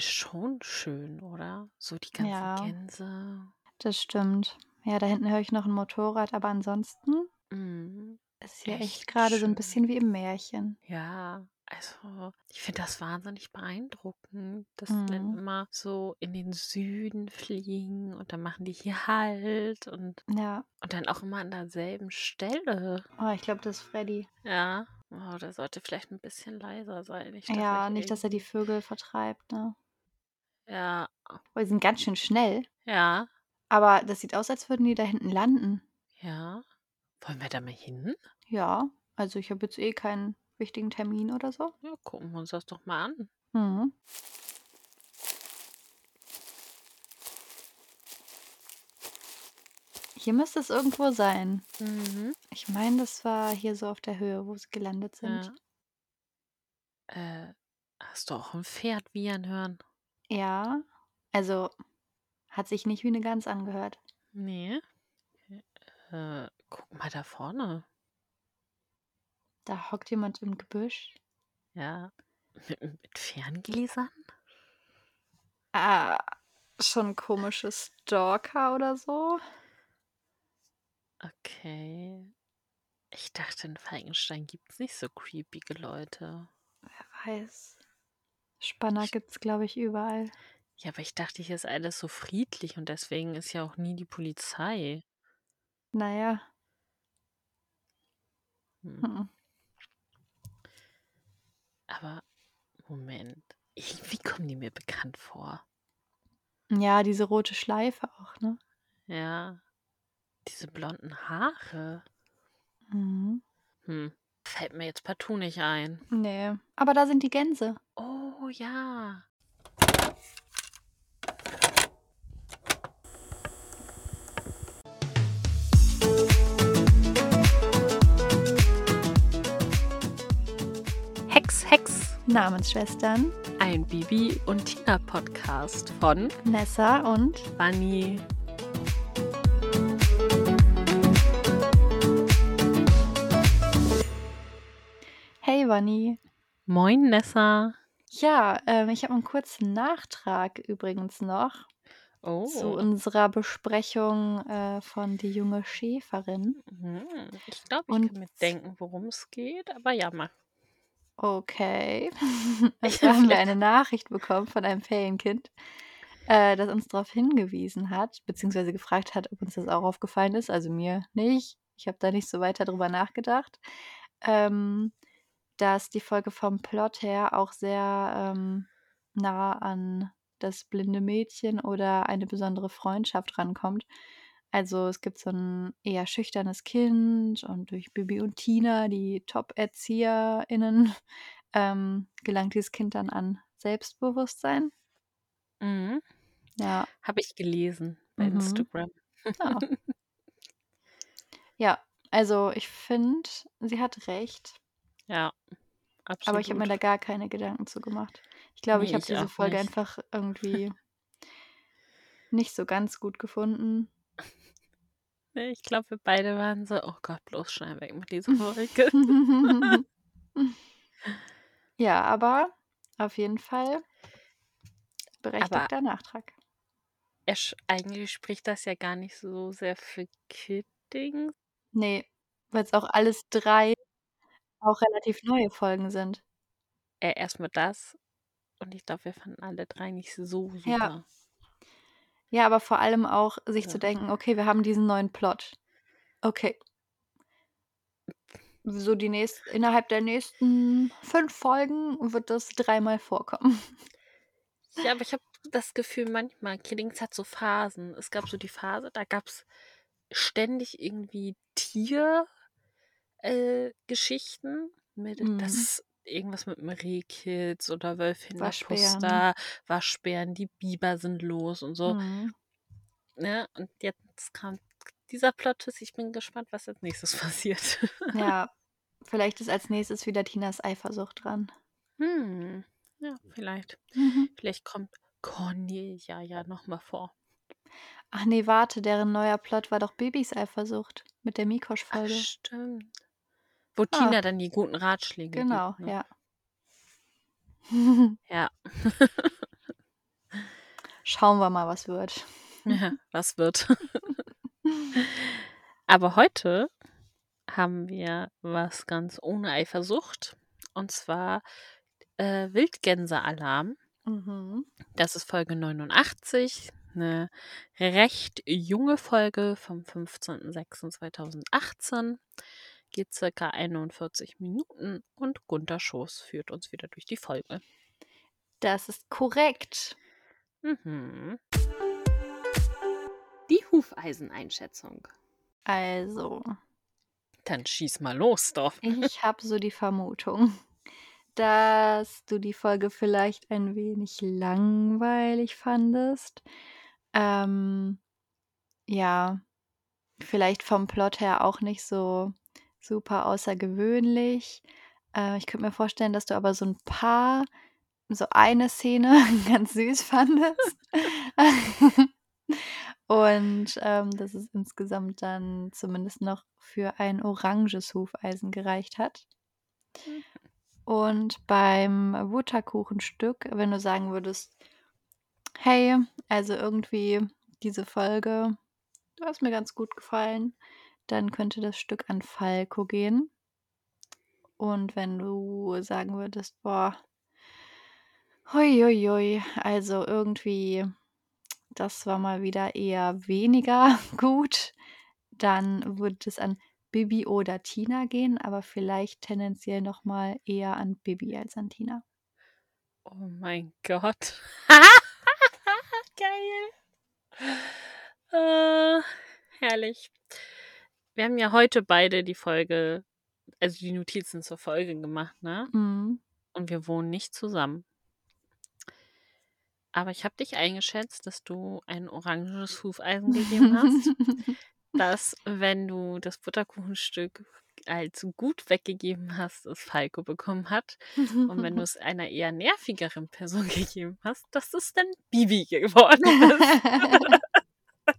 ist schon schön, oder? So die ganzen Ja. Gänse. Das stimmt. Ja, da hinten höre ich noch 'n Motorrad, aber ansonsten Mhm. ist hier echt Echt grade so 'n schön. bisschen wie im Märchen. Ja, also, ich finde das wahnsinnig beeindruckend, dass die dann Mhm. immer so in den Süden fliegen und dann machen die hier Halt und Ja. und dann auch immer an derselben Stelle. Oh, ich glaube, das ist Freddy. Ja. Oh, der sollte vielleicht 'n bisschen leiser sein. Nicht, Ja, nicht, dass er die Vögel vertreibt, ne? Ja. Oh, die sind ganz schön schnell. Ja. Aber das sieht aus, als würden die da hinten landen. Ja. Wollen wir da mal hin? Ja, also, ich habe jetzt eh keinen wichtigen Termin oder so. Ja, gucken wir uns das doch mal an. Mhm. Hier müsste es irgendwo sein. Mhm. Ich meine, das war hier so auf der Höhe, wo sie gelandet sind. Ja. Äh, hast du auch 'n Pferd wiehern hören? Ja, also, hat sich nicht wie 'ne Gans angehört. Ne? Äh, guck mal da vorne. Da hockt jemand im Gebüsch. Ja. Mit mit Ferngläsern? Ah, schon komische Stalker oder so? Okay. Ich dachte, in Falkenstein gibt's nicht so creepige Leute. Wer weiß. Spanner Ich gibt's, glaube ich, überall. Ja, aber ich dachte, hier ist alles so friedlich und deswegen ist ja auch nie die Polizei. Na ja. Hm. Mhm. Aber Moment, irgendwie kommen die mir bekannt vor. Ja, diese rote Schleife auch, ne? Ja. Diese blonden Haare. Mhm. Hm, fällt mir jetzt partout nicht ein. Ne, aber da sind die Gänse. Oh, ja. Hex, Hex. Namensschwestern. Ein Bibi und Tina Podcast von Nessa und Bunny. Vanni. Moin, Nessa. Ja, ähm, ich habe 'n kurzen Nachtrag übrigens noch zu Oh. unserer Besprechung, äh, von Die junge Schäferin. Mhm. Ich glaube, ich Und kann mir denken, worum's geht, aber ja, mach. Okay. Zwar haben wir eine Nachricht bekommen von einem Ferienkind, äh, das uns drauf hingewiesen hat, beziehungsweise gefragt hat, ob uns das auch aufgefallen ist. Also, mir nicht. Ich habe da nicht so weiter drüber nachgedacht. Ähm, dass die Folge vom Plot her auch sehr, ähm, nah an das blinde Mädchen oder eine besondere Freundschaft rankommt. Also, es gibt so 'n eher schüchternes Kind und durch Bibi und Tina, die Top-ErzieherInnen, ähm, gelangt dieses Kind dann an Selbstbewusstsein. Mhm. Ja. Habe ich gelesen bei Mhm. Instagram. Ja. Ja, also, ich finde, sie hat recht. Ja, Aber ich habe mir da absolut. gar keine Gedanken zu gemacht. Ich glaube, ich Ne, habe ich diese Folge nicht. einfach irgendwie nicht so ganz gut gefunden. Ich glaube, wir beide waren so: „Oh Gott, bloß schnell weg mit dieser Folge.“ Ja, aber auf jeden Fall Aber berechtigter Nachtrag. esch eigentlich spricht das ja gar nicht so sehr für Kidding. Ne, weil's auch alles 3 auch relativ neue Folgen sind. Äh, erst mal das und ich glaube, wir fanden alle 3 nicht so Ja. super. Ja, aber vor allem auch, sich zu Ja. denken: „Okay, wir haben diesen neuen Plot. Okay.“ So die nächst innerhalb der nächsten 5 Folgen wird das dreimal vorkommen. Ja, aber ich habe das Gefühl, manchmal Kiddings hat so Phasen. Es gab so die Phase, da gab's ständig irgendwie Tier äh, Geschichten mit Mhm. das irgendwas mit 'm Rehkitz oder Wölfin Waschbären. Lapusta, Waschbären, die Biber sind los und so. Mhm. Ne? Und jetzt kam dieser Plot-Twist. Ich bin gespannt, was als Nächstes passiert. Ja, vielleicht ist als Nächstes wieder Tinas Eifersucht dran. Hm, ja, vielleicht. Mhm. Vielleicht kommt Cornelia ja noch mal vor. Ach ne, warte, deren neuer Plot war doch Bibis Eifersucht mit der Mikosch-Folge. stimmt. Wo Ah. Tina dann die guten Ratschläge Genau, gibt, ne? ja. Ja. schauen wir mal, was wird. Ja, was wird. Aber heute haben wir was ganz ohne Eifersucht. Und zwar äh, Wildgänsealarm. Mhm. Das ist Folge 89. Eine recht junge Folge vom 15.06.2018. Geht circa 41 Minuten und Gunter Schoß führt uns wieder durch die Folge. Das ist korrekt. Mhm. Die Hufeiseneinschätzung. Also, Dann schieß mal los, doch. ich habe so die Vermutung, dass du die Folge vielleicht ein wenig langweilig fandest. Ähm, ja, vielleicht vom Plot her auch nicht so super außergewöhnlich. Äh, ich könnte mir vorstellen, dass du aber so ein paar, so eine Szene ganz süß fandest. Und ähm, dass es insgesamt dann zumindest noch für ein oranges Hufeisen gereicht hat. Mhm. Und beim Butterkuchenstück, wenn du sagen würdest, hey, also irgendwie diese Folge, du hast mir ganz gut gefallen, dann könnte das Stück an Falco gehen. Und wenn du sagen würdest, boah, hui, hui, hui, also irgendwie, das war mal wieder eher weniger gut, dann würde es an Bibi oder Tina gehen, aber vielleicht tendenziell noch mal eher an Bibi als an Tina. Oh mein Gott. Geil. Äh, herrlich. Wir haben ja heute beide die Folge, also die Notizen zur Folge gemacht, ne? Mhm. Und wir wohnen nicht zusammen. Aber ich habe dich eingeschätzt, dass du ein oranges Hufeisen gegeben hast. dass, wenn du das Butterkuchenstück als gut weggegeben hast, es Falco bekommen hat. Und wenn du es einer eher nervigeren Person gegeben hast, dass es dann Bibi geworden ist.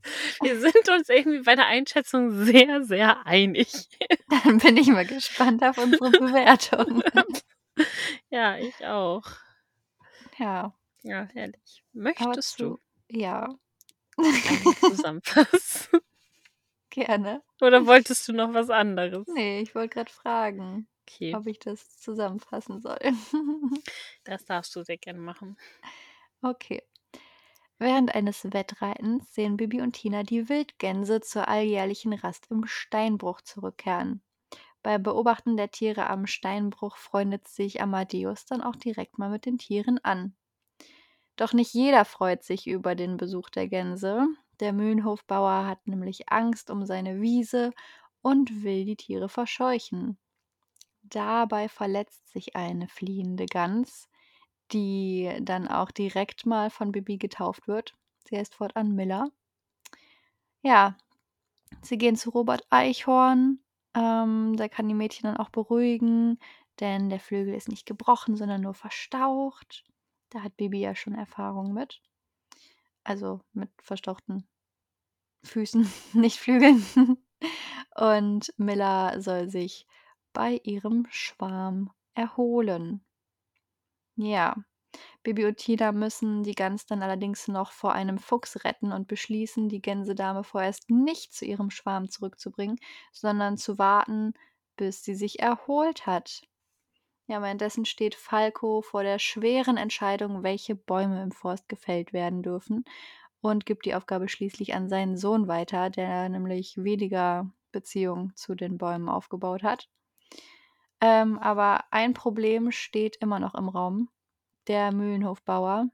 Wir sind uns irgendwie bei der Einschätzung sehr, sehr einig. Dann bin ich mal gespannt auf unsere Bewertung. Ja, ich auch. Ja, Ja, herrlich. Möchtest du ja, zusammenfassen? gerne. Oder wolltest du noch was anderes? Nee, ich wollte gerade fragen, Okay, ob ich das zusammenfassen soll. das darfst du sehr gerne machen. Okay. Während eines Wettreitens sehen Bibi und Tina die Wildgänse zur alljährlichen Rast im Steinbruch zurückkehren. Beim Beobachten der Tiere am Steinbruch freundet sich Amadeus dann auch direkt mal mit den Tieren an. Doch nicht jeder freut sich über den Besuch der Gänse. Der Mühlenhofbauer hat nämlich Angst um seine Wiese und will die Tiere verscheuchen. Dabei verletzt sich eine fliehende Gans, die dann auch direkt mal von Bibi getauft wird. Sie heißt fortan Miller. Ja, sie gehen zu Robert Eichhorn. Ähm, der kann die Mädchen dann auch beruhigen, denn der Flügel ist nicht gebrochen, sondern nur verstaucht. Da hat Bibi ja schon Erfahrung mit. Also mit verstauchten Füßen, nicht Flügeln. Und Miller soll sich bei ihrem Schwarm erholen. Ja, Bibi und Tina müssen die Gans dann allerdings noch vor einem Fuchs retten und beschließen, die Gänsedame vorerst nicht zu ihrem Schwarm zurückzubringen, sondern zu warten, bis sie sich erholt hat. Ja, währenddessen steht Falco vor der schweren Entscheidung, welche Bäume im Forst gefällt werden dürfen und gibt die Aufgabe schließlich an seinen Sohn weiter, der nämlich weniger Beziehung zu den Bäumen aufgebaut hat. Ähm, aber ein Problem steht immer noch im Raum. Der Mühlenhofbauer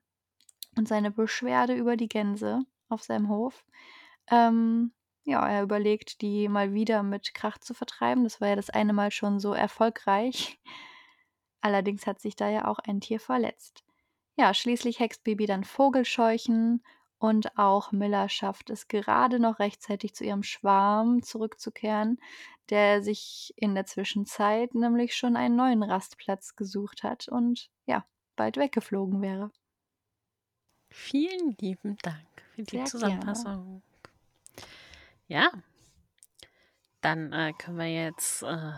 und seine Beschwerde über die Gänse auf seinem Hof. Ähm, ja, er überlegt, die mal wieder mit Krach zu vertreiben. Das war ja das eine Mal schon so erfolgreich. Allerdings hat sich da ja auch ein Tier verletzt. Ja, schließlich hext Bibi dann Vogelscheuchen und auch Miller schafft es gerade noch rechtzeitig zu ihrem Schwarm zurückzukehren, der sich in der Zwischenzeit nämlich schon einen neuen Rastplatz gesucht hat und ja, bald weggeflogen wäre. Vielen lieben Dank für die Sehr gerne. Zusammenfassung. Ja, dann äh, können wir jetzt äh,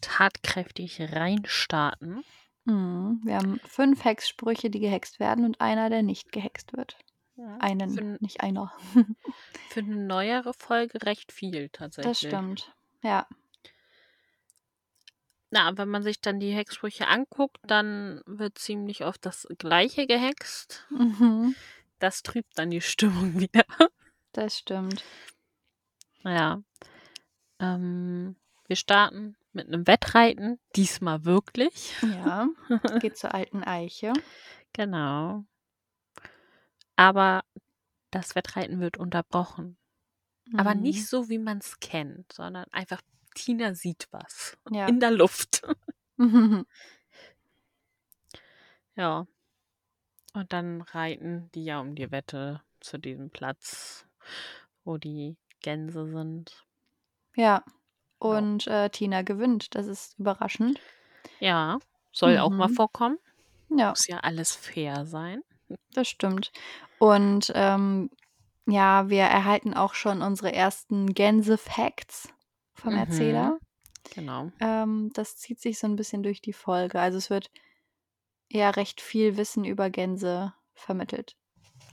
tatkräftig reinstarten. Mhm. Wir haben fünf Hexsprüche, die gehext werden und einer, der nicht gehext wird. Einen, für, nicht einer. für eine neuere Folge recht viel Das tatsächlich. stimmt. Ja. Na, wenn man sich dann die Hexsprüche anguckt, dann wird ziemlich oft das Gleiche gehext. Mhm. Das trübt dann die Stimmung wieder. Das stimmt. Ja. Ähm, wir starten mit einem Wettreiten, diesmal wirklich. Ja. Geht zur alten Eiche. Genau. Aber das Wettreiten wird unterbrochen. Aber Mhm. nicht so, wie man es kennt, sondern einfach Tina sieht was Ja. in der Luft. Mhm. Ja. Und dann reiten die ja um die Wette zu diesem Platz, wo die Gänse sind. Ja. Und äh, Tina gewinnt. Das ist überraschend. Ja, soll auch mal Mhm. vorkommen. Ja, Muss ja alles fair sein. Das stimmt. Und ähm, ja, wir erhalten auch schon unsere ersten Gänse-Facts vom Mhm. Erzähler. Genau. Ähm, das zieht sich so ein bisschen durch die Folge. Also es wird ja recht viel Wissen über Gänse vermittelt.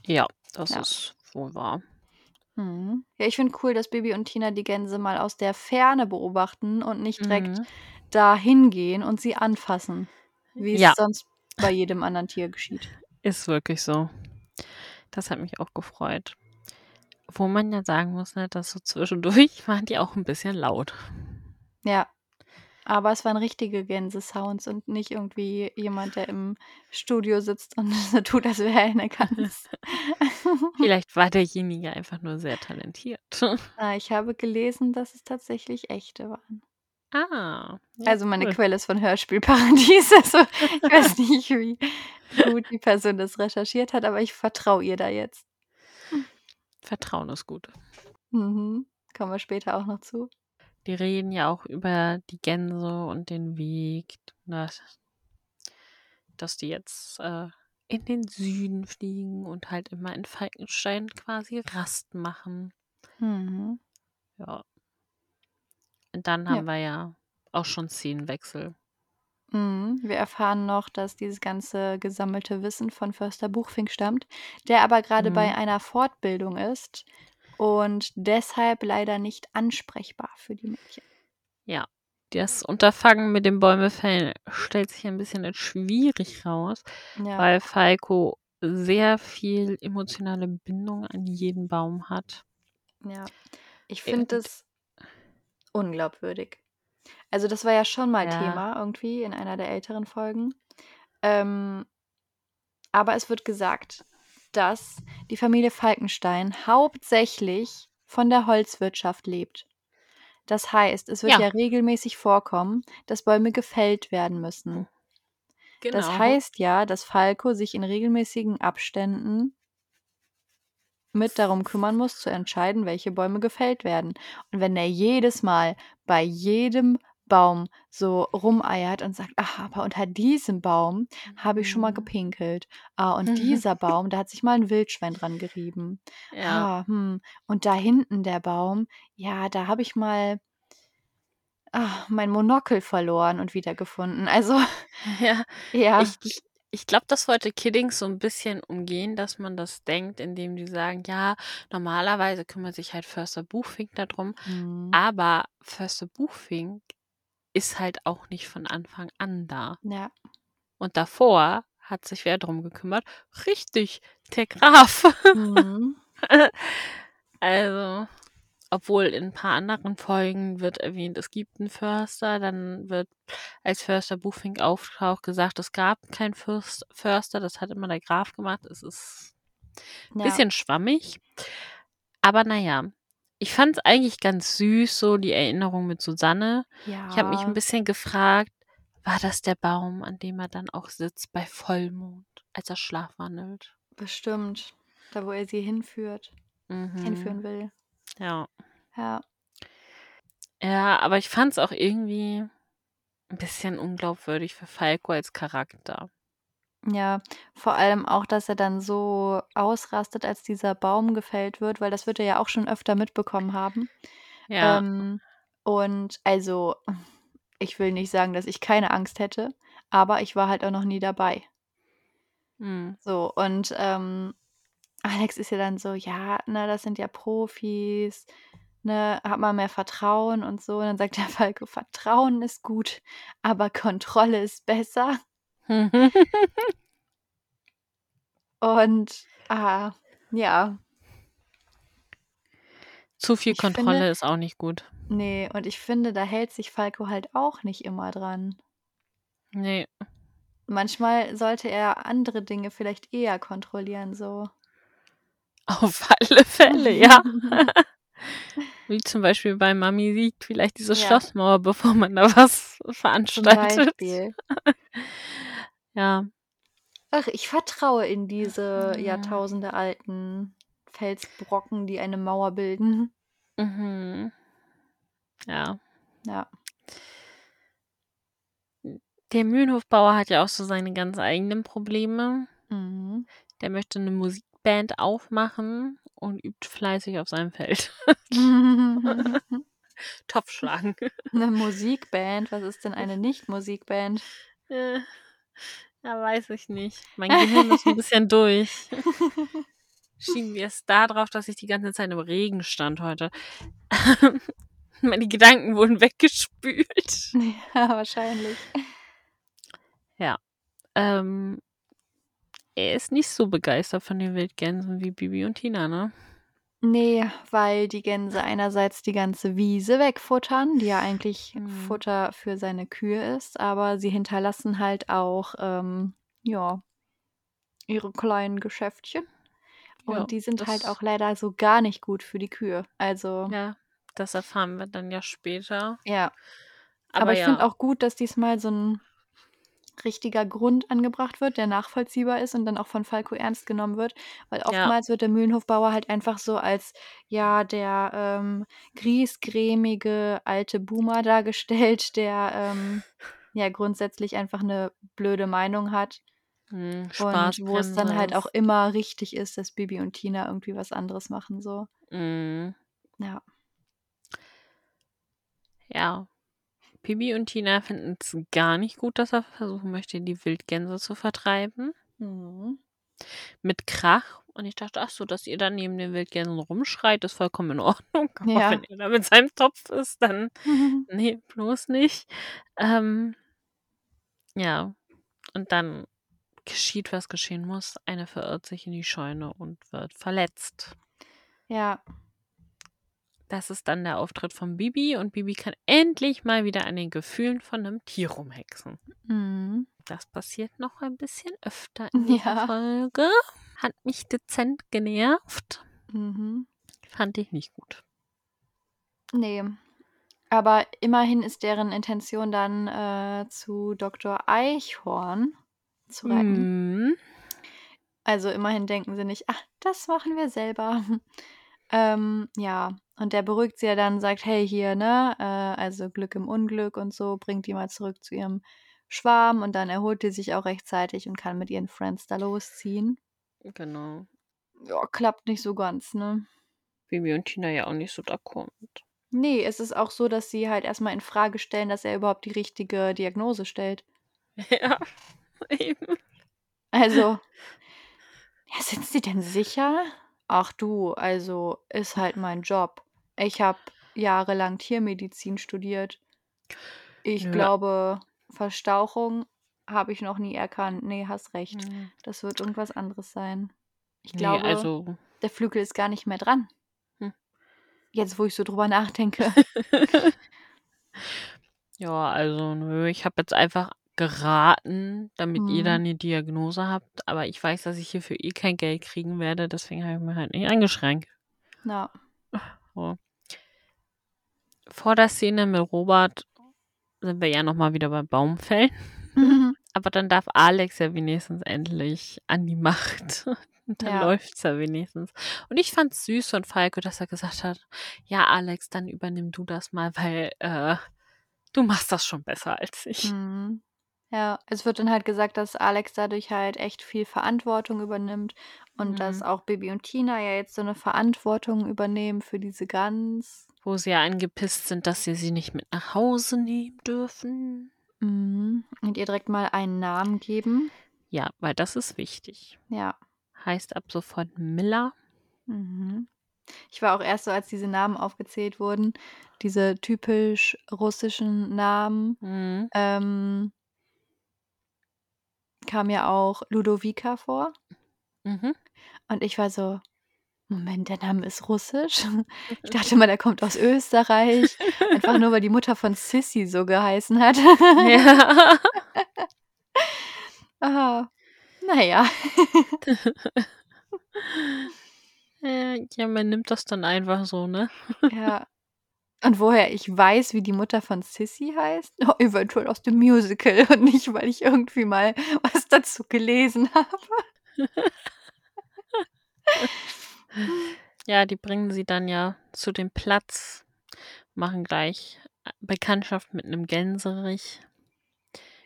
Ja, das Ja. ist wohl wahr. Mhm. Ja, ich finde cool, dass Baby und Tina die Gänse mal aus der Ferne beobachten und nicht direkt Mhm. dahin gehen und sie anfassen, wie es Ja. sonst bei jedem anderen Tier geschieht. Ist wirklich so. Das hat mich auch gefreut. Wo man ja sagen muss, ne, dass so zwischendurch waren die auch ein bisschen laut. Ja. Aber es waren richtige Gänse-Sounds und nicht irgendwie jemand, der im Studio sitzt und so tut, als wäre er eine Gans. Vielleicht war derjenige einfach nur sehr talentiert. Ah, ich habe gelesen, dass es tatsächlich echte waren. Ah. Ja, Also meine cool. Quelle ist von Hörspielparadies. Also ich weiß nicht, wie gut die Person das recherchiert hat, aber ich vertraue ihr da jetzt. Vertrauen ist gut. Mhm. Kommen wir später auch noch zu. Die reden ja auch über die Gänse und den Weg, dass, dass die jetzt äh, in den Süden fliegen und halt immer in Falkenstein quasi Rast machen. Mhm. Ja. Und dann Ja. haben wir ja auch schon Szenenwechsel. Mhm. Wir erfahren noch, dass dieses ganze gesammelte Wissen von Förster Buchfink stammt, der aber gerade bei Mhm. einer Fortbildung ist und deshalb leider nicht ansprechbar für die Mädchen. Ja. Das Unterfangen mit dem Bäumefällen stellt sich ein bisschen als schwierig raus, Ja. weil Falco sehr viel emotionale Bindung an jeden Baum hat. Ja. Ich finde das unglaubwürdig. Also das war ja schon mal Ja. Thema irgendwie in einer der älteren Folgen. Ähm, aber es wird gesagt, dass die Familie Falkenstein hauptsächlich von der Holzwirtschaft lebt. Das heißt, es wird Ja. ja regelmäßig vorkommen, dass Bäume gefällt werden müssen. Das Genau. heißt ja, dass Falco sich in regelmäßigen Abständen mit darum kümmern muss, zu entscheiden, welche Bäume gefällt werden. Und wenn er jedes Mal bei jedem Baum so rumeiert und sagt, ach, aber unter diesem Baum habe ich schon mal Mhm. gepinkelt. Ah, und dieser Baum, da hat sich mal ein Wildschwein dran gerieben. Ja. Ah, hm. Und da hinten der Baum, ja, da habe ich mal ah, mein Monokel verloren und wiedergefunden. Also, Ja. ja. Ich, ich, ich glaube, das wollte Kiddings so ein bisschen umgehen, dass man das denkt, indem die sagen, ja, normalerweise kümmert sich halt Förster Buchfink darum, Hm. aber Förster Buchfink ist halt auch nicht von Anfang an da. Ja. Und davor hat sich wer drum gekümmert? Richtig, der Graf. Mhm. Also, obwohl in ein paar anderen Folgen wird erwähnt, es gibt einen Förster, dann wird als Förster Buchfink auftaucht gesagt, es gab keinen Fürst, Förster, das hat immer der Graf gemacht. Es ist ein Ja. bisschen schwammig. Aber naja, ich fand es eigentlich ganz süß, so die Erinnerung mit Susanne. Ich habe mich Ja. ein bisschen gefragt, war das der Baum, an dem er dann auch sitzt bei Vollmond, als er schlafwandelt? Bestimmt. Da, wo er sie hinführt, Mhm. hinführen will. Ja. Ja. Ja, aber ich fand es auch irgendwie ein bisschen unglaubwürdig für Falco als Charakter. Ja, vor allem auch, dass er dann so ausrastet, als dieser Baum gefällt wird, weil das wird er ja auch schon öfter mitbekommen haben. Ja. Ähm, und also, ich will nicht sagen, dass ich keine Angst hätte, aber ich war halt auch noch nie dabei. Mhm. So, und ähm, Alex ist ja dann so: „Ja, ne, das sind ja Profis, ne, hab mal mehr Vertrauen und so.“ Und dann sagt der Falco: „Vertrauen ist gut, aber Kontrolle ist besser.“ Und, ah, ja. Zu viel Ich Kontrolle finde ist auch nicht gut. Ne, und ich finde, da hält sich Falco halt auch nicht immer dran. Ne. Manchmal sollte er andere Dinge vielleicht eher kontrollieren so. Auf alle Fälle, ja. Wie zum Beispiel bei Mami sieht vielleicht diese Ja. Schlossmauer, bevor man da was veranstaltet. Ja. Ach, ich vertraue in diese Mhm. jahrtausendealten Felsbrocken, die eine Mauer bilden. Mhm. Ja. Ja. Der Mühlenhofbauer hat ja auch so seine ganz eigenen Probleme. Mhm. Der möchte 'ne Musikband aufmachen und übt fleißig auf seinem Feld. Topfschlagen. 'Ne Musikband? Was ist denn eine Nicht-Musikband? Äh, ja, weiß ich nicht. Mein Gehirn ist 'n bisschen durch. Schieben wir es da drauf, dass ich die ganze Zeit im Regen stand heute. Meine Gedanken wurden weggespült. Ja, wahrscheinlich. Ja. Ähm er ist nicht so begeistert von den Wildgänsen wie Bibi und Tina, ne? Ne, weil die Gänse einerseits die ganze Wiese wegfuttern, die ja eigentlich Mhm. Futter für seine Kühe ist, aber sie hinterlassen halt auch, ähm, ja ihre kleinen Geschäftchen. Und Ja, die sind halt auch leider so gar nicht gut für die Kühe. Also Ja, das erfahren wir dann ja später. Ja. Aber Aber ich finde ja. auch gut, dass diesmal so 'n richtiger Grund angebracht wird, der nachvollziehbar ist und dann auch von Falco ernst genommen wird, weil Ja. oftmals wird der Mühlenhofbauer halt einfach so als, ja, der, ähm, griesgrämige alte Boomer dargestellt, der, ähm, ja grundsätzlich einfach 'ne blöde Meinung hat. Mhm, Und wo es dann halt auch immer richtig ist, dass Bibi und Tina irgendwie was anderes machen so. Mhm. Ja. Ja. Bibi und Tina finden's gar nicht gut, dass er versuchen möchte, die Wildgänse zu vertreiben. Mhm. Mit Krach. Und ich dachte: „Ach so, dass ihr da neben den Wildgänsen rumschreit, ist vollkommen in Ordnung. Aber Ja. wenn er da mit seinem Topf ist, dann ne, bloß nicht.“ Ähm ja. Und dann geschieht, was geschehen muss. Einer verirrt sich in die Scheune und wird verletzt. Ja. Das ist dann der Auftritt von Bibi und Bibi kann endlich mal wieder an den Gefühlen von 'nem Tier rumhexen. Mhm. Das passiert noch ein bisschen öfter in Ja. Folge. Hat mich dezent genervt. Mhm. Fand ich nicht gut. Ne. Aber immerhin ist deren Intention dann, äh, zu Doktor Eichhorn zu reiten. Mhm. Also, immerhin denken sie nicht: „Ach, das machen wir selber.“ Ähm, ja, und der beruhigt sie ja dann, sagt: „Hey, hier, ne, äh, also Glück im Unglück und so, bringt die mal zurück zu ihrem Schwarm.“ Und dann erholt die sich auch rechtzeitig und kann mit ihren Friends da losziehen. Genau. Ja, klappt nicht so ganz, ne? Bibi und Tina ja auch nicht so d'accord mit. Ne, es ist auch so, dass sie halt erst mal infrage stellen, dass er überhaupt die richtige Diagnose stellt. Ja, eben. Also „Ja, sind Sie denn sicher?“ „Ach du, also, ist halt mein Job. Ich habe jahrelang Tiermedizin studiert. Ich Nö. glaube, Verstauchung habe ich noch nie erkannt. Ne, hast recht. Mhm. Das wird irgendwas anderes sein. Ich Ne, glaube, also der Flügel ist gar nicht mehr dran.“ Hm. Jetzt, wo ich so drüber nachdenke. Ja, also, nö, ich habe jetzt einfach geraten, damit ihr Mhm. da 'ne Diagnose habt, aber ich weiß, dass ich hierfür eh kein Geld kriegen werde, deswegen habe ich mich halt nicht eingeschränkt. Ja. So. Vor der Szene mit Robert sind wir ja noch mal wieder beim Baumfällen. Mhm. Aber dann darf Alex ja wenigstens endlich an die Macht. Und dann Ja. läuft's ja wenigstens. Und ich fand's süß von Falco, dass er gesagt hat: „Ja, Alex, dann übernimm du das mal, weil, äh, du machst das schon besser als ich.“ Mhm. Ja, es wird dann halt gesagt, dass Alex dadurch halt echt viel Verantwortung übernimmt und dass Mhm. auch Bibi und Tina ja jetzt so 'ne Verantwortung übernehmen für diese Gans. Wo sie ja angepisst sind, dass sie sie nicht mit nach Hause nehmen dürfen. Mhm. Und ihr direkt mal einen Namen geben. Ja, weil das ist wichtig. Ja. heißt ab sofort Miller. Mhm. Ich war auch erst so, als diese Namen aufgezählt wurden, diese typisch russischen Namen, Mhm. ähm kam ja auch Ludowika vor. Mhm. Und ich war so: „Moment, der Name ist russisch?“ Ich dachte immer, der kommt aus Österreich, einfach nur, weil die Mutter von Sissi so geheißen hat. Ja. Ah, na ja. Äh, ja, man nimmt das dann einfach so, ne? Ja. Und woher ich weiß, wie die Mutter von Sissi heißt? Oh, eventuell aus dem Musical und nicht, weil ich irgendwie mal was dazu gelesen habe. Ja, die bringen sie dann ja zu dem Platz, machen gleich äh, Bekanntschaft mit 'nem Gänserich,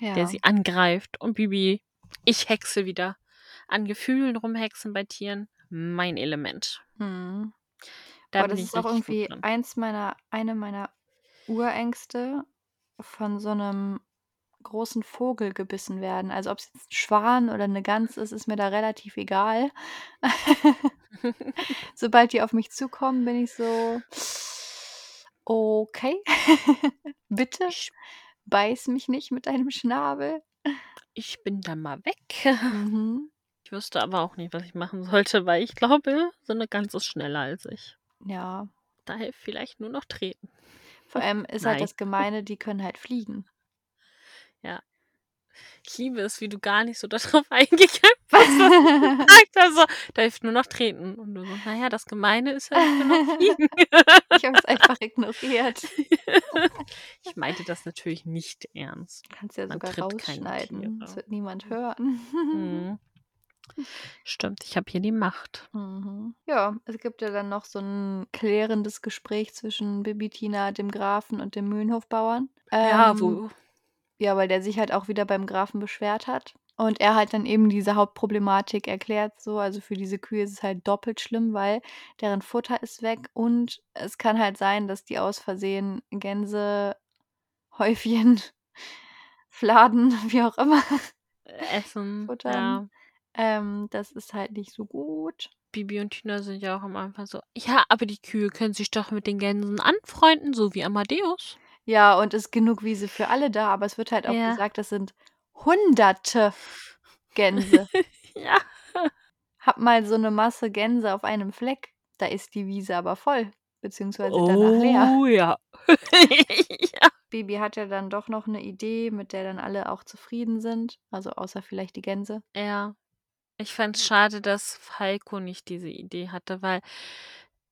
der Ja. sie angreift und Bibi ich hexe wieder. An Gefühlen rumhexen bei Tieren, mein Element. Mhm. Da Boah, bin das ich ist auch irgendwie eins meiner eine meiner Urängste, von so 'nem großen Vogel gebissen werden. Also, ob's jetzt 'n Schwan oder 'ne Gans ist, ist mir da relativ egal. Sobald die auf mich zukommen, bin ich so: „Okay, bitte Ich beiß mich nicht mit deinem Schnabel.“ ich bin dann mal weg. Mhm. Ich wüsste aber auch nicht, was ich machen sollte, weil ich glaube, so 'ne Gans ist schneller als ich. Ja. Da hilft vielleicht nur noch treten. Vor allem ist halt Nein. das Gemeine, die können halt fliegen. Ja. Ich liebe es, wie du gar nicht so da drauf eingegangen bist, was gesagt so: „Da hilft nur noch treten.“ Und du so: „Na ja, das Gemeine ist die können noch fliegen.“ Ich habe es einfach ignoriert. Ich meinte das natürlich nicht ernst. Kannst ja Man sogar rausschneiden. Das wird niemand hören. Mhm. Stimmt, ich habe hier die Macht. Mhm. Ja, es gibt ja dann noch so 'n klärendes Gespräch zwischen Bibi, Tina, dem Grafen und dem Mühlenhofbauern. Ja, Ähm, wo ja, weil der sich halt auch wieder beim Grafen beschwert hat und er halt dann eben diese Hauptproblematik erklärt so. Also, für diese Kühe ist es halt doppelt schlimm, weil deren Futter ist weg und es kann halt sein, dass die aus Versehen Gänsehäufchen, Fladen, wie auch immer Essen, futtern. ja. Ähm, das ist halt nicht so gut. Bibi und Tina sind ja auch am Anfang so: „Ja, aber die Kühe können sich doch mit den Gänsen anfreunden, so wie Amadeus.“ Ja, und ist genug Wiese für alle da, aber es wird halt auch Ja. gesagt, das sind Hunderte Gänse. Ja. Habe mal so 'ne Masse Gänse auf einem Fleck, da ist die Wiese aber voll, beziehungsweise danach leer. Oh ja. Ja. Bibi hat ja dann doch noch 'ne Idee, mit der dann alle auch zufrieden sind, also außer vielleicht die Gänse. Ja. Ich fand's schade, dass Falco nicht diese Idee hatte, weil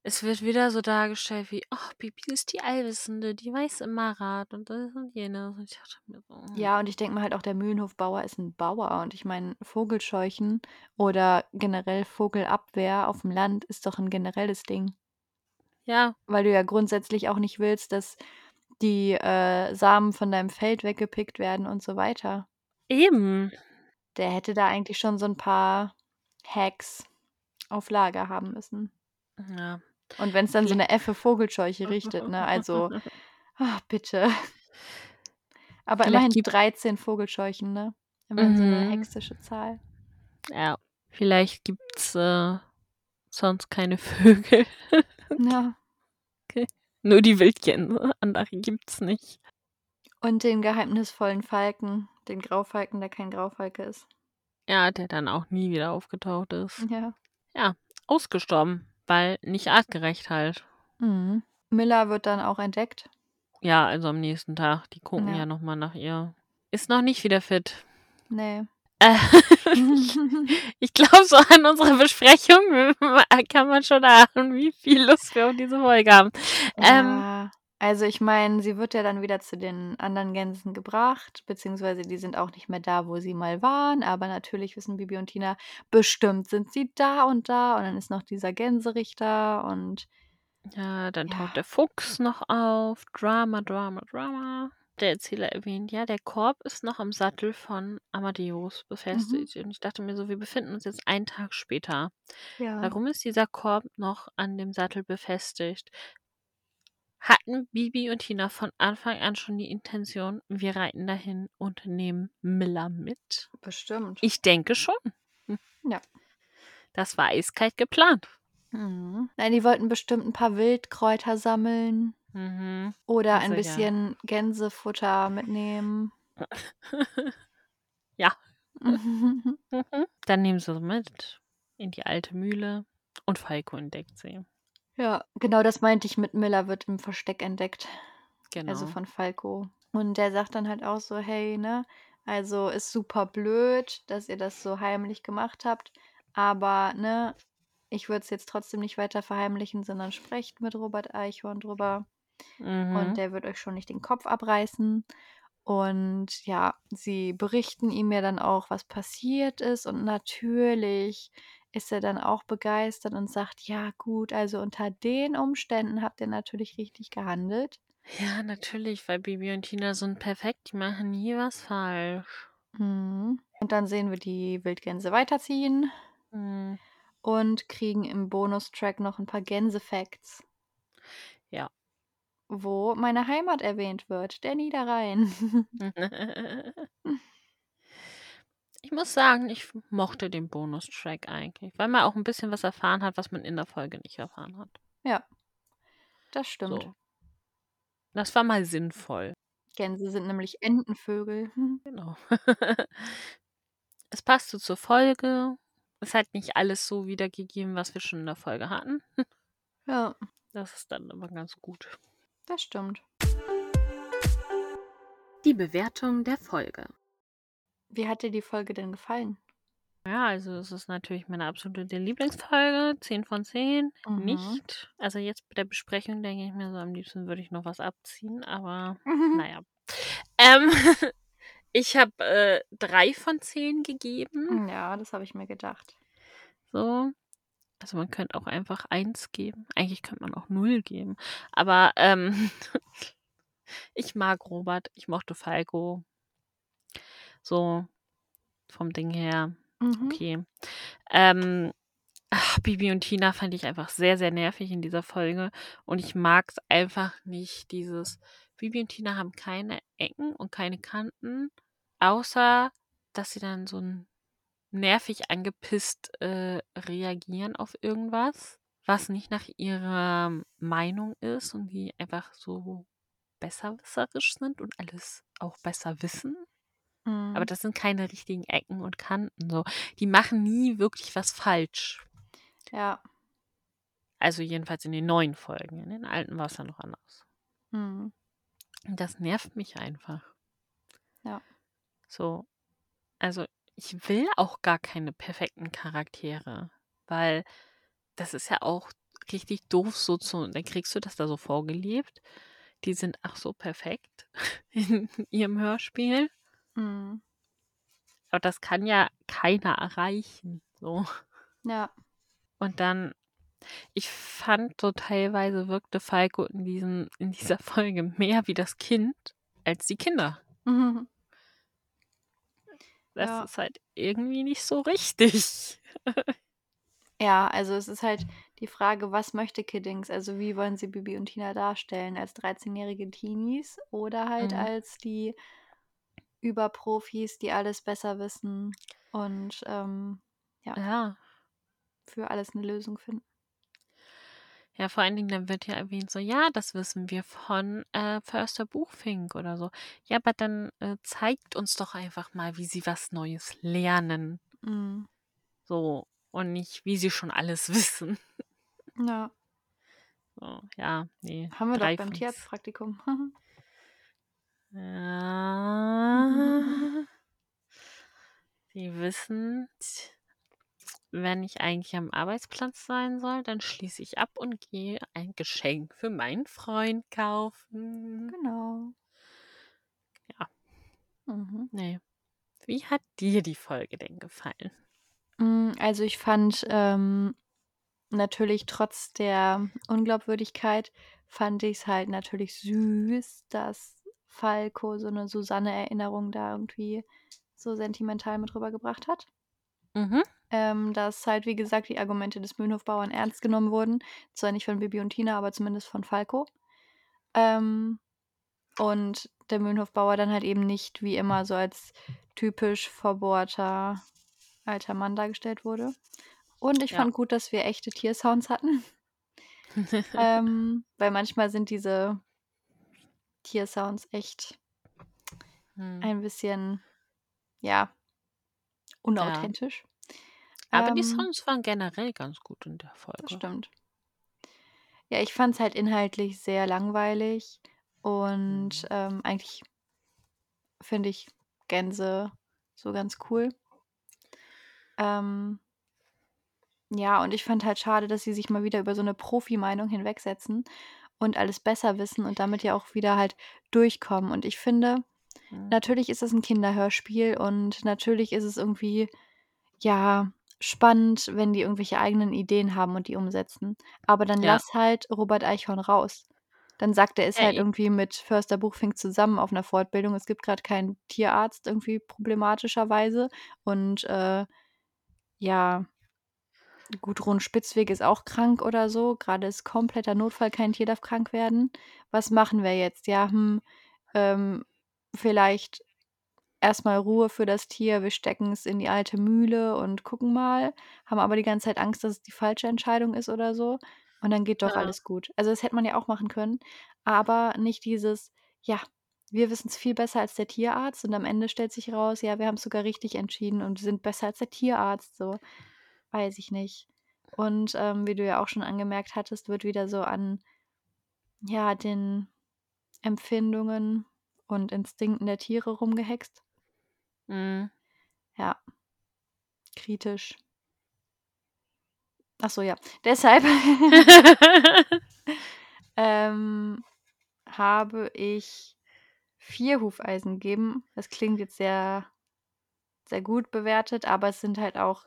es wird wieder so dargestellt wie: „Ach, Bibi ist die Allwissende, die weiß immer Rat und das und jenes.“ Und ich dachte mir so: Ja, und ich denke mir halt auch, der Mühlenhofbauer ist 'n Bauer und ich meine, Vogelscheuchen oder generell Vogelabwehr aufm Land ist doch 'n generelles Ding. Ja. Weil du ja grundsätzlich auch nicht willst, dass die, äh, Samen von deinem Feld weggepickt werden und so weiter. Eben. Der hätte da eigentlich schon so 'n paar Hacks auf Lager haben müssen. Ja. Und wenn's dann so Viellei 'ne Effe Vogelscheuche richtet, ne, also, ah, bitte. Aber Vielleicht immerhin gibt 13 Vogelscheuchen, ne? Immerhin so 'ne Mhm. hexische Zahl. Ja, vielleicht gibt's, äh, sonst keine Vögel. Ja. Okay. Nur die Wildgänse, andere gibt's nicht. Und den geheimnisvollen Falken, den Graufalken, der kein Graufalke ist. Ja, der dann auch nie wieder aufgetaucht ist. Ja. Ja, ausgestorben, weil nicht artgerecht halt. Mhm. Milla wird dann auch entdeckt. Ja, also am nächsten Tag. Die gucken Ja. ja noch mal nach ihr. Ist noch nicht wieder fit. Ne. Äh, ich glaube, so an unserer Besprechung kann man schon erahnen, wie viel Lust wir auf diese Folge haben. Ähm Ja, also ich meine, sie wird ja dann wieder zu den anderen Gänsen gebracht, beziehungsweise die sind auch nicht mehr da, wo sie mal waren, aber natürlich wissen Bibi und Tina, bestimmt sind sie da und da und dann ist noch dieser Gänserich da und Ja, dann Ja. taucht der Fuchs noch auf. Drama, Drama, Drama. Der Erzähler erwähnt: „Ja, der Korb ist noch am Sattel von Amadeus Mhm. befestigt.“ Und ich dachte mir so: „Wir befinden uns jetzt einen Tag später. Ja. Warum ist dieser Korb noch an dem Sattel befestigt?“ Hatten Bibi und Tina von Anfang an schon die Intention: „Wir reiten dahin und nehmen Milla mit?“ Bestimmt. Ich denke schon. Hm. Ja. Das war eiskalt geplant. Mhm. Nein, die wollten bestimmt ein paar Wildkräuter sammeln Mhm. oder Also, ein ja. bisschen Gänsefutter mitnehmen. Ja. Mhm. Dann nehmen sie mit in die alte Mühle und Falco entdeckt sie. Ja, genau das meinte ich mit Miller wird im Versteck entdeckt. Genau. Also von Falco. Und der sagt dann halt auch so, hey, ne, also ist super blöd, dass ihr das so heimlich gemacht habt, aber ne, ich würde es jetzt trotzdem nicht weiter verheimlichen, sondern sprecht mit Robert Eichhorn drüber Mhm. und der wird euch schon nicht den Kopf abreißen. Und ja, sie berichten ihm ja dann auch, was passiert ist. Und natürlich ist er dann auch begeistert und sagt, ja gut, also unter den Umständen habt ihr natürlich richtig gehandelt. Ja, natürlich, weil Bibi und Tina sind perfekt, die machen nie was falsch. Mhm. Und dann sehen wir die Wildgänse weiterziehen Mhm. und kriegen im Bonustrack noch ein paar Gänsefacts, Ja. wo meine Heimat erwähnt wird, der Niederrhein. Ich muss sagen, ich mochte den Bonustrack eigentlich, weil man auch ein bisschen was erfahren hat, was man in der Folge nicht erfahren hat. ja, das stimmt. So. Das war mal sinnvoll. Gänse sind nämlich Entenvögel. Genau. es passte zur Folge. Es hat nicht alles so wiedergegeben, was wir schon in der Folge hatten. Ja, Das ist dann aber ganz gut. das stimmt. Die Bewertung der Folge. Wie hat dir die Folge denn gefallen? Ja, also es ist natürlich meine absolute Lieblingsfolge. 10 von 10. Mhm. Nicht. Also jetzt bei der Besprechung denke ich mir so, am liebsten würde ich noch was abziehen, aber Mhm. naja. Ähm, ich habe äh, 3 von 10 gegeben. Ja, das habe ich mir gedacht. So. Also man könnte auch einfach 1 geben. Eigentlich könnte man auch 0 geben. Aber ähm, ich mag Robert. Ich mochte Falco. So vom Ding her. Mhm. Okay. Ähm, ach, Bibi und Tina fand ich einfach sehr, sehr nervig in dieser Folge. Und ich mag es einfach nicht, dieses. Bibi und Tina haben keine Ecken und keine Kanten, außer dass sie dann so nervig angepisst äh, reagieren auf irgendwas, was nicht nach ihrer Meinung ist und die einfach so besserwisserisch sind und alles auch besser wissen. Aber Mhm. das sind keine richtigen Ecken und Kanten. So. Die machen nie wirklich was falsch. Ja. Also jedenfalls in den neuen Folgen. In den alten war es ja noch anders. Mhm. Und das nervt mich einfach. Ja. So. Also ich will auch gar keine perfekten Charaktere. Weil das ist ja auch richtig doof so zu. Dann kriegst du das da so vorgelebt. Die sind ach so perfekt in ihrem Hörspiel. Mhm. Aber das kann ja keiner erreichen. So. Ja. Und dann, ich fand so teilweise wirkte Falco in, diesem, in dieser Folge mehr wie das Kind als die Kinder. Mhm. Das Ja. ist halt irgendwie nicht so richtig. Ja, also es ist halt die Frage, was möchte Kiddings? Also wie wollen sie Bibi und Tina darstellen? Als 13-jährige Teenies oder halt Mhm. als die Überprofis, die alles besser wissen und ähm, ja, Ja. für alles eine Lösung finden. Ja, vor allen Dingen, dann wird ja erwähnt, so, ja, das wissen wir von äh, Förster Buchfink oder so. Ja, aber dann äh, zeigt uns doch einfach mal, wie sie was Neues lernen. Mhm. So. Und nicht, wie sie schon alles wissen. Ja, So, ja, nee. haben wir doch beim von Tierarztpraktikum. Ja. Sie wissen, wenn ich eigentlich am Arbeitsplatz sein soll, dann schließe ich ab und gehe ein Geschenk für meinen Freund kaufen. genau. Ja. Mhm. Nee. Wie hat dir die Folge denn gefallen? Mm, Also ich fand ähm, natürlich trotz der Unglaubwürdigkeit, fand ich es halt natürlich süß, dass Falco so eine Susanne-Erinnerung da irgendwie so sentimental mit rübergebracht hat. Mhm. Ähm, dass halt, wie gesagt, die Argumente des Mühlenhofbauern ernst genommen wurden. Zwar nicht von Bibi und Tina, aber zumindest von Falco. Ähm, und der Mühlenhofbauer dann halt eben nicht wie immer so als typisch verbohrter alter Mann dargestellt wurde. Und ich Ja. fand gut, dass wir echte Tiersounds hatten. Ähm, weil manchmal sind diese Tiersounds echt Mhm. ein bisschen, ja, unauthentisch. Aber die Ähm, Sounds waren generell ganz gut in der das Folge. stimmt. Ja, ich fand's halt inhaltlich sehr langweilig und, Mhm. ähm, eigentlich finde ich Gänse so ganz cool. Ähm ja, und ich fand halt schade, dass sie sich mal wieder über so 'ne Profimeinung hinwegsetzen und alles besser wissen und damit ja auch wieder halt durchkommen. Und ich finde, Mhm. natürlich ist es 'n Kinderhörspiel und natürlich ist es irgendwie, ja, spannend, wenn die irgendwelche eigenen Ideen haben und die umsetzen. Aber dann Ja. lass halt Robert Eichhorn raus. Dann sagt er, ist halt irgendwie mit Förster Buchfink zusammen auf 'ner Fortbildung. Es gibt grad keinen Tierarzt irgendwie problematischerweise und, äh, ja Gudrun Spitzweg ist auch krank oder so. Grade ist kompletter Notfall, kein Tier darf krank werden. Was machen wir jetzt? Ja, hm, ähm, vielleicht erst mal Ruhe für das Tier. Wir stecken's in die alte Mühle und gucken mal, haben aber die ganze Zeit Angst, dass es die falsche Entscheidung ist oder so. Und dann geht doch Ja. alles gut. Also, das hätte man ja auch machen können, aber nicht dieses: „Ja, wir wissen's viel besser als der Tierarzt“ und am Ende stellt sich raus: „Ja, wir haben's sogar richtig entschieden und sind besser als der Tierarzt“, so. Weiß ich nicht. Und, ähm, wie du ja auch schon angemerkt hattest, wird wieder so an ja, den Empfindungen und Instinkten der Tiere rumgehext. Mhm. Ja. Kritisch. Ach so, ja. Deshalb ähm, habe ich 4 Hufeisen gegeben. Das klingt jetzt sehr sehr gut bewertet, aber es sind halt auch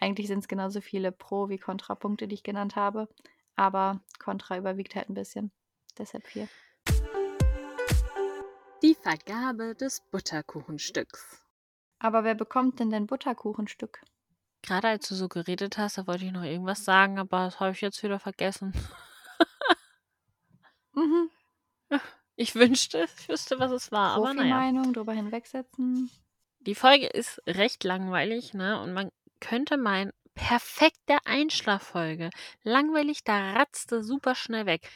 eigentlich sind's genauso viele Pro wie Kontrapunkte, die ich genannt habe, aber Kontra überwiegt halt 'n bisschen. Deshalb 4. Die Vergabe des Butterkuchenstücks. Aber wer bekommt denn dein Butterkuchenstück? Grade als du so geredet hast, da wollte ich noch irgendwas sagen, aber das habe ich jetzt wieder vergessen. Mhm. Ich wünschte, ich wüsste, was es war, aber na ja. Profimeinung, drüber hinwegsetzen. Die Folge ist recht langweilig, ne, und man könnte meinen, perfekte Einschlaffolge. Langweilig, da ratzte super schnell weg.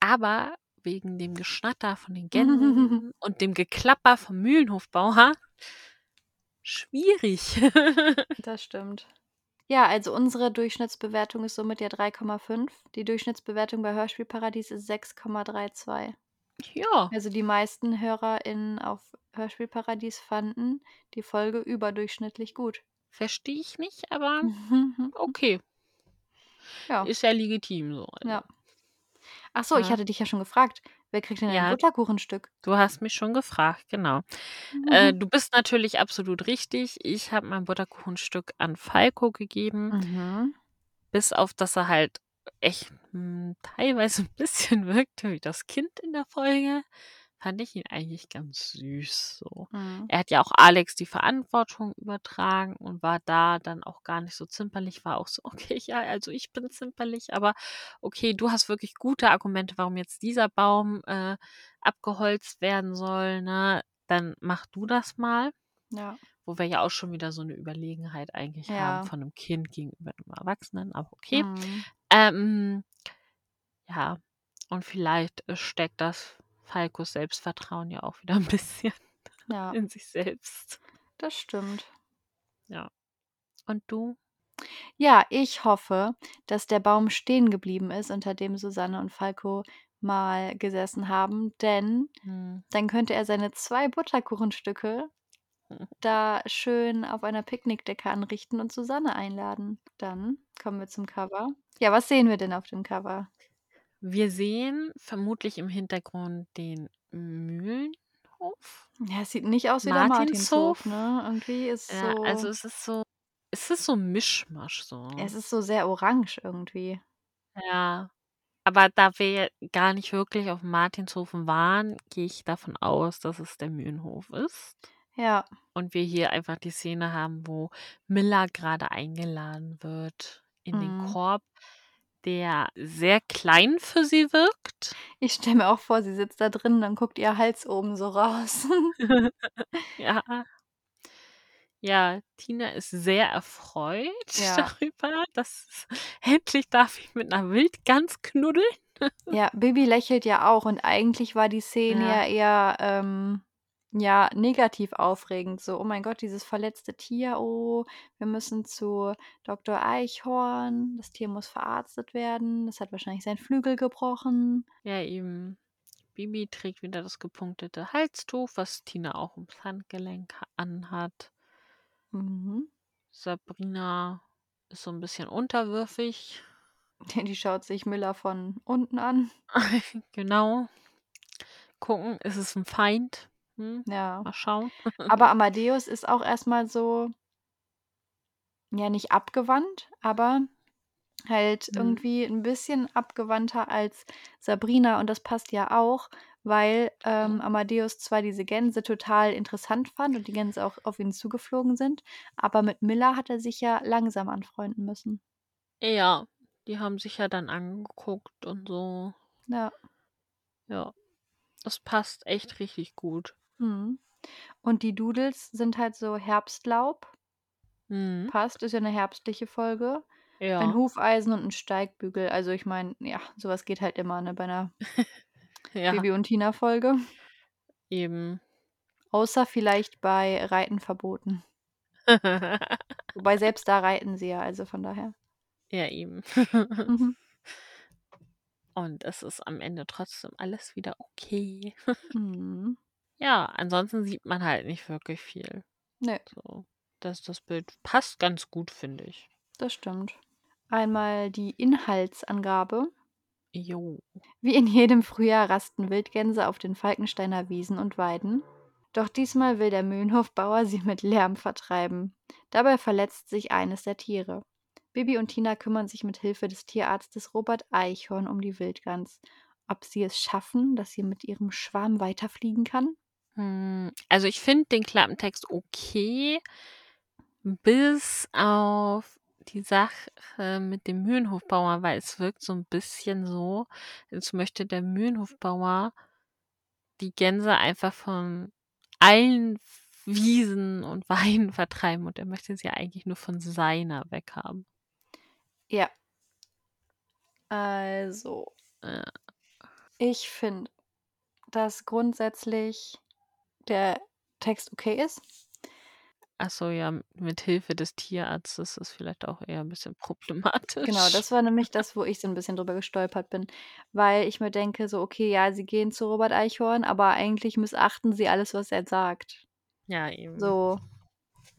Aber wegen dem Geschnatter von den Gänsen und dem Geklapper vom Mühlenhofbauer schwierig. Das stimmt. Ja, also unsere Durchschnittsbewertung ist somit ja 3,5. Die Durchschnittsbewertung bei Hörspielparadies ist 6,32. Ja. Also, die meisten HörerInnen auf Hörspielparadies fanden die Folge überdurchschnittlich gut. Verstehe ich nicht, aber okay. Ja. Ist ja legitim so, also. Ja. Ach so, ich Ja. hatte dich ja schon gefragt, wer kriegt denn ein Ja. Butterkuchenstück? Du hast mich schon gefragt, genau. Äh, du bist natürlich absolut richtig. Ich habe mein Butterkuchenstück an Falco gegeben. Mhm. Bis auf, dass er halt echt, hm, teilweise 'n bisschen wirkte wie das Kind in der Folge, fand ich ihn eigentlich ganz süß so. Mhm. Er hat ja auch Alex die Verantwortung übertragen und war da dann auch gar nicht so zimperlich, war auch so: „Okay, ja, also ich bin zimperlich, aber okay, du hast wirklich gute Argumente, warum jetzt dieser Baum, äh, abgeholzt werden soll, ne? Dann mach du das mal.“ Ja. Wo wir ja auch schon wieder so 'ne Überlegenheit eigentlich haben Ja. von 'nem Kind gegenüber 'nem Erwachsenen, aber okay. Mhm. Ähm, ja, und vielleicht, äh, steckt das Falcos Selbstvertrauen ja auch wieder 'n bisschen Ja. in sich selbst. Das stimmt. Ja. Und du? Ja, ich hoffe, dass der Baum stehen geblieben ist, unter dem Susanne und Falco mal gesessen haben, denn Mhm. dann könnte er seine 2 Butterkuchenstücke da schön auf einer Picknickdecke anrichten und Susanne einladen. Dann kommen wir zum Cover. Ja, was sehen wir denn auf dem Cover? Wir sehen vermutlich im Hintergrund den Mühlenhof? Ja, es sieht nicht aus wie der Martinshof? Martinshof, ne? Irgendwie ist Ja, so also es ist so es ist so Mischmasch so. es ist so sehr orange irgendwie. Ja. Aber da wir gar nicht wirklich auf'm Martinshof waren, gehe ich davon aus, dass es der Mühlenhof ist. Ja. Und wir hier einfach die Szene haben, wo Milla grade eingeladen wird in den Mhm. Korb, der sehr klein für sie wirkt. Ich stelle mir auch vor, sie sitzt da drin, dann guckt ihr Hals oben so raus. Ja. Ja, Tina ist sehr erfreut Ja. darüber, dass endlich darf ich mit 'ner Wildgans knuddeln. Ja, Bibi lächelt ja auch und eigentlich war die Szene Ja. ja eher, ähm, ja, negativ aufregend, so: „Oh mein Gott, dieses verletzte Tier, oh, wir müssen zu Doktor Eichhorn. Das Tier muss verarztet werden. Das hat wahrscheinlich seinen Flügel gebrochen.“ Ja, eben. Bibi trägt wieder das gepunktete Halstuch, was Tina auch ums Handgelenk ha anhat. Mhm. Sabrina ist so 'n bisschen unterwürfig. Die schaut sich Miller von unten an. Genau. Gucken, ist es 'n Feind? Hm, Ja. mal schauen. Aber Amadeus ist auch erst mal so ja, nicht abgewandt, aber halt Mhm. irgendwie 'n bisschen abgewandter als Sabrina und das passt ja auch, weil, ähm, Amadeus zwar diese Gänse total interessant fand und die Gänse auch auf ihn zugeflogen sind, aber mit Miller hat er sich ja langsam anfreunden müssen. Ja, die haben sich ja dann angeguckt und so. Ja. Ja, das passt echt richtig gut. Mhm. Und die Doodles sind halt so Herbstlaub. Mhm. Passt, ist ja 'ne herbstliche Folge. Ein Ja. Hufeisen und 'n Steigbügel. Also, ich meine, ja, so was geht halt immer, ne, bei 'ner Ja. Bibi und Tina-Folge. Eben. Außer vielleicht bei Reiten verboten. Wobei selbst da reiten sie ja, also von daher. Ja, eben. Mhm. Und es ist am Ende trotzdem alles wieder okay. Mhm. Ja, ansonsten sieht man halt nicht wirklich viel. Ne. So, das das Bild passt ganz gut, finde ich. Das stimmt. Einmal die Inhaltsangabe. Jo. Wie in jedem Frühjahr rasten Wildgänse auf den Falkensteiner Wiesen und Weiden. Doch diesmal will der Mühlenhofbauer sie mit Lärm vertreiben. Dabei verletzt sich eines der Tiere. Bibi und Tina kümmern sich mit Hilfe des Tierarztes Robert Eichhorn um die Wildgans. Ob sie es schaffen, dass sie mit ihrem Schwarm weiterfliegen kann? Hm, also, ich finde den Klappentext okay bis auf die Sache mit dem Mühlenhofbauer, weil es wirkt so 'n bisschen so, als möchte der Mühlenhofbauer die Gänse einfach von allen Wiesen und Weiden vertreiben und er möchte sie eigentlich nur von seiner weghaben. Ja. Also Ja. ich finde, dass grundsätzlich der Text okay ist. Ach so, ja, mit Hilfe des Tierarztes ist vielleicht auch eher 'n bisschen Genau, problematisch. das war nämlich das, wo ich so 'n bisschen drüber gestolpert bin, weil ich mir denke so: „Okay, ja, sie gehen zu Robert Eichhorn, aber eigentlich missachten sie alles, was er sagt.“ Ja, eben. So,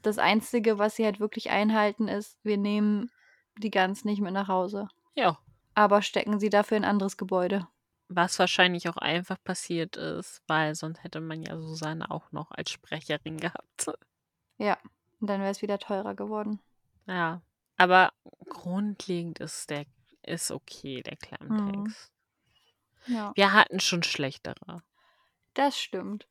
das Einzige, was sie halt wirklich einhalten, ist: „Wir nehmen die Gans nicht mit nach Hause.“ Ja. Aber stecken sie dafür in 'n anderes Gebäude. Was wahrscheinlich auch einfach passiert ist, weil sonst hätte man ja Susanne auch noch als Sprecherin gehabt. Ja, und dann wäre es wieder teurer geworden. Ja, aber grundlegend ist der ist okay, der Mhm. Klappentext. Ja. Wir hatten schon schlechtere. Das stimmt.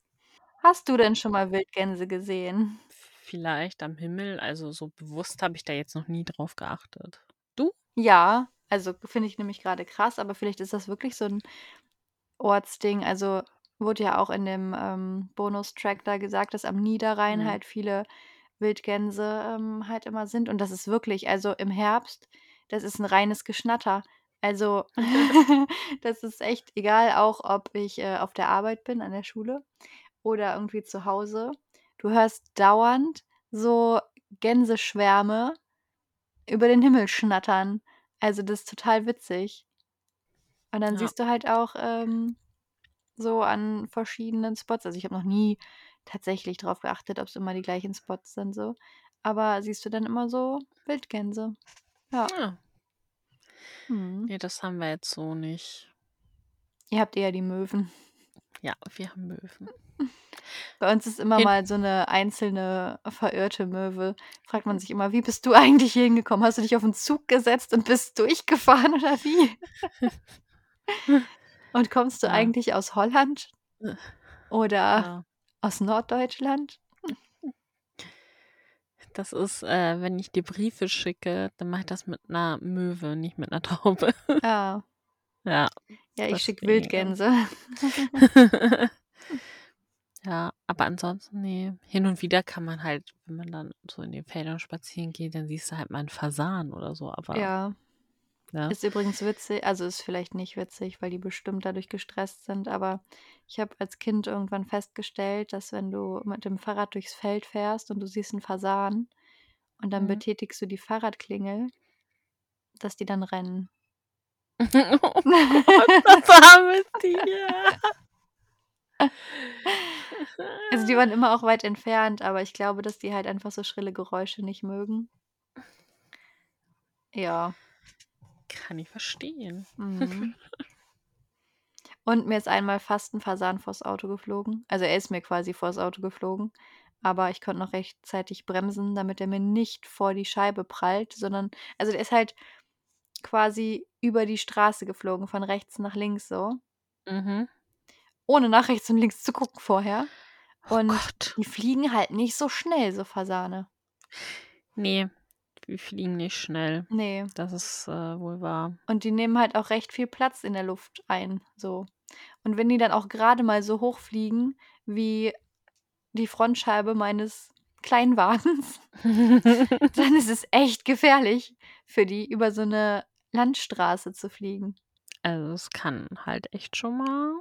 Hast du denn schon mal Wildgänse gesehen? Vielleicht am Himmel, also, so bewusst habe ich da jetzt noch nie drauf geachtet. Du? Ja, also, finde ich nämlich grade krass, aber vielleicht ist das wirklich so 'n Ortsding. Also, wurde ja auch in dem, ähm, Bonustrack da gesagt, dass am Niederrhein Mhm. halt viele Wildgänse, ähm, halt immer sind und das ist wirklich also, im Herbst, das ist 'n reines Geschnatter. Also, das ist echt egal, auch ob ich, äh, auf der Arbeit bin, an der Schule oder irgendwie zu Hause. Du hörst dauernd so Gänseschwärme über den Himmel schnattern. Also, das ist total witzig. Und dann Ja. siehst du halt auch, ähm, so an verschiedenen Spots also, ich habe noch nie tatsächlich drauf geachtet, ob's immer die gleichen Spots sind so, aber siehst du dann immer so Wildgänse. Ja. Ja. Mhm. Ne, das haben wir jetzt so nicht. Ihr habt eher die Möwen. Ja, wir haben Möwen. Bei uns ist immer Hin mal so 'ne einzelne verirrte Möwe. Fragt man sich immer: „Wie bist du eigentlich hier hingekommen? Hast du dich auf 'n Zug gesetzt und bist durchgefahren oder wie?“ Und kommst du Ja. eigentlich aus Holland? Oder Ja. aus Norddeutschland? Das ist, äh wenn ich dir Briefe schicke, dann mache ich das mit 'ner Möwe, nicht mit 'ner Taube. Ah. Ja, Ja, ich schicke. Wildgänse. Ja. Aber ansonsten, nee. Hin und wieder kann man halt, wenn man dann so in den Feldern spazieren geht, dann siehst du halt mal einen Fasan oder so. Aber Ja. ja. Ist übrigens witzig, also ist vielleicht nicht witzig, weil die bestimmt dadurch gestresst sind, aber ich habe als Kind irgendwann festgestellt, dass wenn du mit dem Fahrrad durchs Feld fährst und du siehst einen Fasan und dann Mhm. betätigst du die Fahrradklingel, dass die dann rennen. oh Gott, das arme Tier. Also die waren immer auch weit entfernt, aber ich glaube, dass die halt einfach so schrille Geräusche nicht mögen. Ja. Kann ich verstehen. Mhm. Und mir ist einmal fast ein Fasan vors Auto geflogen. Also er ist mir quasi vors Auto geflogen. Aber ich konnte noch rechtzeitig bremsen, damit er mir nicht vor die Scheibe prallt, sondern, also der ist halt quasi über die Straße geflogen, von rechts nach links so. Mhm. Ohne nach rechts und links zu gucken vorher. Oh Und Gott. die fliegen halt nicht so schnell, so Fasane. Nee, wir fliegen nicht schnell. Nee. Das ist äh, wohl wahr. Und die nehmen halt auch recht viel Platz in der Luft ein, so. Und wenn die dann auch gerade mal so hoch fliegen wie die Frontscheibe meines Kleinwagens, dann ist es echt gefährlich für die, über so eine Landstraße zu fliegen. Also es kann halt echt schon mal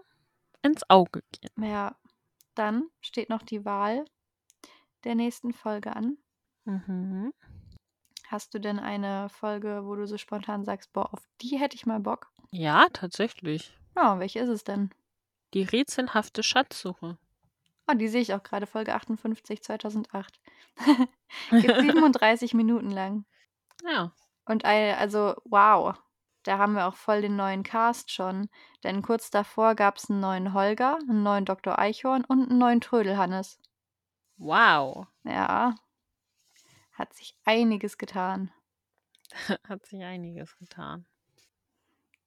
ins Auge gehen. Ja, dann steht noch die Wahl der nächsten Folge an. Mhm. Hast du denn eine Folge, wo du so spontan sagst, boah, auf die hätte ich mal Bock? Ja, tatsächlich. Ja, welche ist es denn? Die rätselhafte Schatzsuche. Oh, die sehe ich auch gerade, Folge 58, 2008. Geht 37 Minuten lang. Ja. Und ein, also, wow, da haben wir auch voll den neuen Cast schon. Denn kurz davor gab es einen neuen Holger, einen neuen Dr. Eichhorn und einen neuen Trödelhannes. Wow. Ja, hat sich einiges getan. Hat sich einiges getan.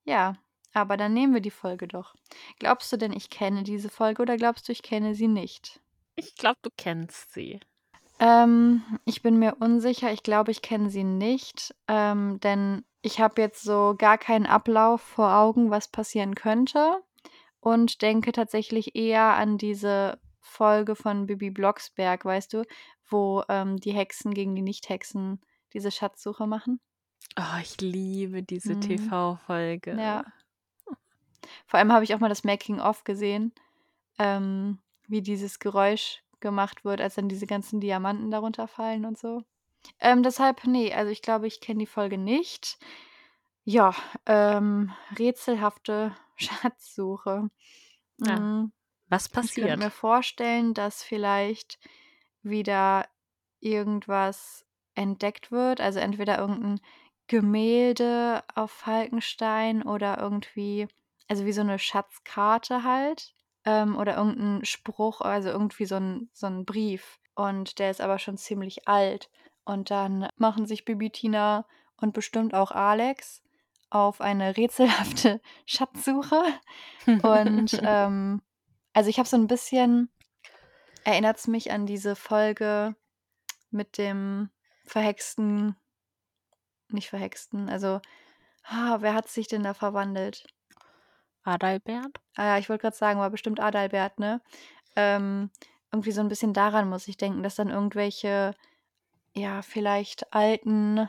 Ja, aber dann nehmen wir die Folge doch. Glaubst du denn, ich kenne diese Folge oder glaubst du, ich kenne sie nicht? Ich glaube, du kennst sie. Ähm, ich bin mir unsicher. Ich glaube, ich kenne sie nicht, ähm, denn ich habe jetzt so gar keinen Ablauf vor Augen, was passieren könnte und denke tatsächlich eher an diese Folge von Bibi Blocksberg, weißt du, wo ähm, die Hexen gegen die Nicht-Hexen diese Schatzsuche machen. Oh, ich liebe diese Mhm. TV-Folge. Ja. Vor allem habe ich auch mal das Making-of gesehen, ähm, wie dieses Geräusch gemacht wird, als dann diese ganzen Diamanten darunter fallen und so. Ähm, deshalb, nee, also ich glaube, ich kenne die Folge nicht. Ja, ähm, rätselhafte Schatzsuche. Ja. Mm, Was Ich könnte mir vorstellen, dass vielleicht wieder irgendwas entdeckt wird. Also entweder irgendein Gemälde auf Falkenstein oder irgendwie, also wie so eine Schatzkarte halt. Ähm, oder irgendein Spruch, also irgendwie so ein, so ein Brief. Und der ist aber schon ziemlich alt. Und dann machen sich Bibi Tina und bestimmt auch Alex auf eine rätselhafte Schatzsuche. Und ähm, also ich habe so ein bisschen, erinnert es mich an diese Folge mit dem verhexten, nicht verhexten, also, ah, wer hat sich denn da verwandelt? Adalbert? Ah ja, ich wollte gerade sagen, war bestimmt Adalbert, ne? Ähm, irgendwie so ein bisschen daran muss ich denken, dass dann irgendwelche, ja, vielleicht alten,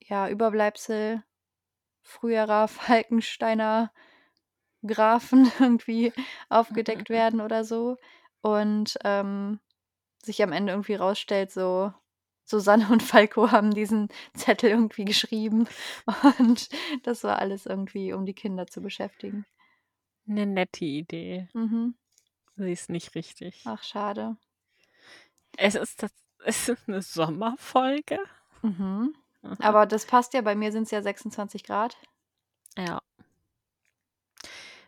ja, Überbleibsel früherer Falkensteiner Grafen irgendwie aufgedeckt werden oder so. Und ähm, sich am Ende irgendwie rausstellt, so Susanne und Falco haben diesen Zettel irgendwie geschrieben. Und das war alles irgendwie, um die Kinder zu beschäftigen. Eine nette Idee. Mhm. Sie ist nicht richtig. Ach, schade. Es ist, es ist eine Sommerfolge. Mhm. Mhm. Aber das passt ja, bei mir sind es ja 26 Grad. Ja.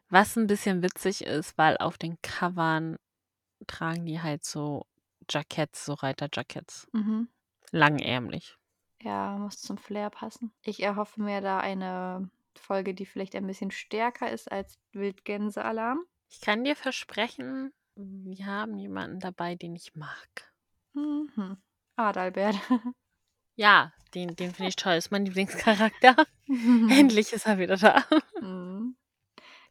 Was ein bisschen witzig ist, weil auf den Covern tragen die halt so Jackets, so Reiterjackets. Mhm. Langärmlich. Ja, muss zum Flair passen. Ich erhoffe mir da eine Folge, die vielleicht ein bisschen stärker ist als Wildgänsealarm. Ich kann dir versprechen, wir haben jemanden dabei, den ich mag. Mhm. Adalbert. Ja, den, den finde ich toll. Ist mein Lieblingscharakter. Endlich ist er wieder da. Mhm.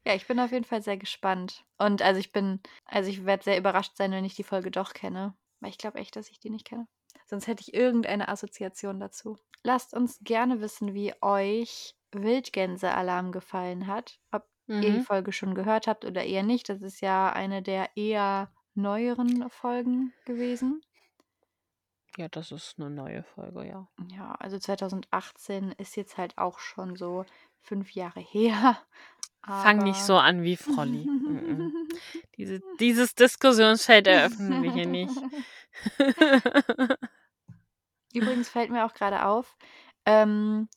Ja, ich bin auf jeden Fall sehr gespannt. Und also ich bin, also ich werde sehr überrascht sein, wenn ich die Folge doch kenne. Weil ich glaube echt, dass ich die nicht kenne. Sonst hätte ich irgendeine Assoziation dazu. Lasst uns gerne wissen, wie euch Wildgänse-Alarm gefallen hat. Ob ihr die Mhm. Folge schon gehört habt oder eher nicht. Das ist ja eine der eher neueren Folgen gewesen. Ja, das ist eine neue Folge, ja. Ja, also 2018 ist jetzt halt auch schon so fünf Jahre her. Fang nicht so an wie Frolli. Diese, dieses Diskussionsfeld eröffnen wir hier nicht. Übrigens fällt mir auch gerade auf, ähm,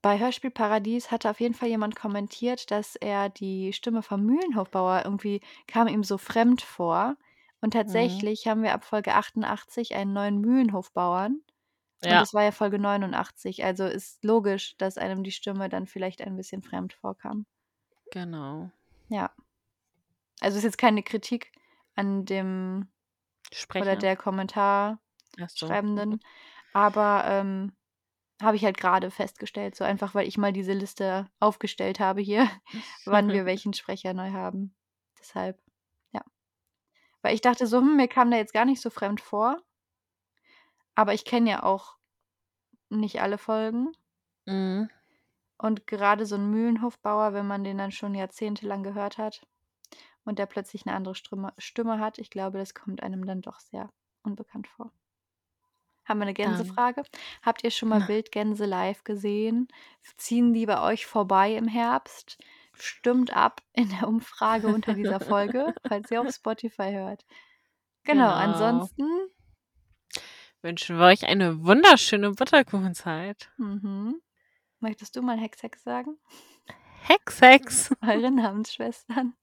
bei Hörspielparadies hatte auf jeden Fall jemand kommentiert, dass er die Stimme vom Mühlenhofbauer irgendwie kam ihm so fremd vor. Und Mhm. tatsächlich haben wir ab Folge 88 einen neuen Mühlenhofbauern. Und Ja, das war ja Folge 89. Also ist logisch, dass einem die Stimme dann vielleicht ein bisschen fremd vorkam. genau. Ja. Also ist jetzt keine Kritik an dem oder Sprecher. der Kommentar Ach so. Schreibenden. Aber ähm, habe ich halt gerade festgestellt, so einfach, weil ich mal diese Liste aufgestellt habe hier, wann wir welchen Sprecher neu haben. Deshalb. Weil ich dachte so, hm, mir kam der jetzt gar nicht so fremd vor. Aber ich kenne ja auch nicht alle Folgen. Mhm. Und gerade so ein Mühlenhofbauer, wenn man den dann schon jahrzehntelang gehört hat und der plötzlich eine andere Stimme, Stimme hat, ich glaube, das kommt einem dann doch sehr unbekannt vor. Haben wir eine Dann. Gänsefrage? Habt ihr schon mal. Wildgänse live gesehen? Ziehen die bei euch vorbei im Herbst? Stimmt ab in der Umfrage unter dieser Folge, falls ihr auf Spotify hört. Genau, Genau. ansonsten Wünschen wir euch eine wunderschöne Butterkuchenzeit. mhm. möchtest du mal Hex Hex sagen? Hex, Hex. Eure Namensschwestern.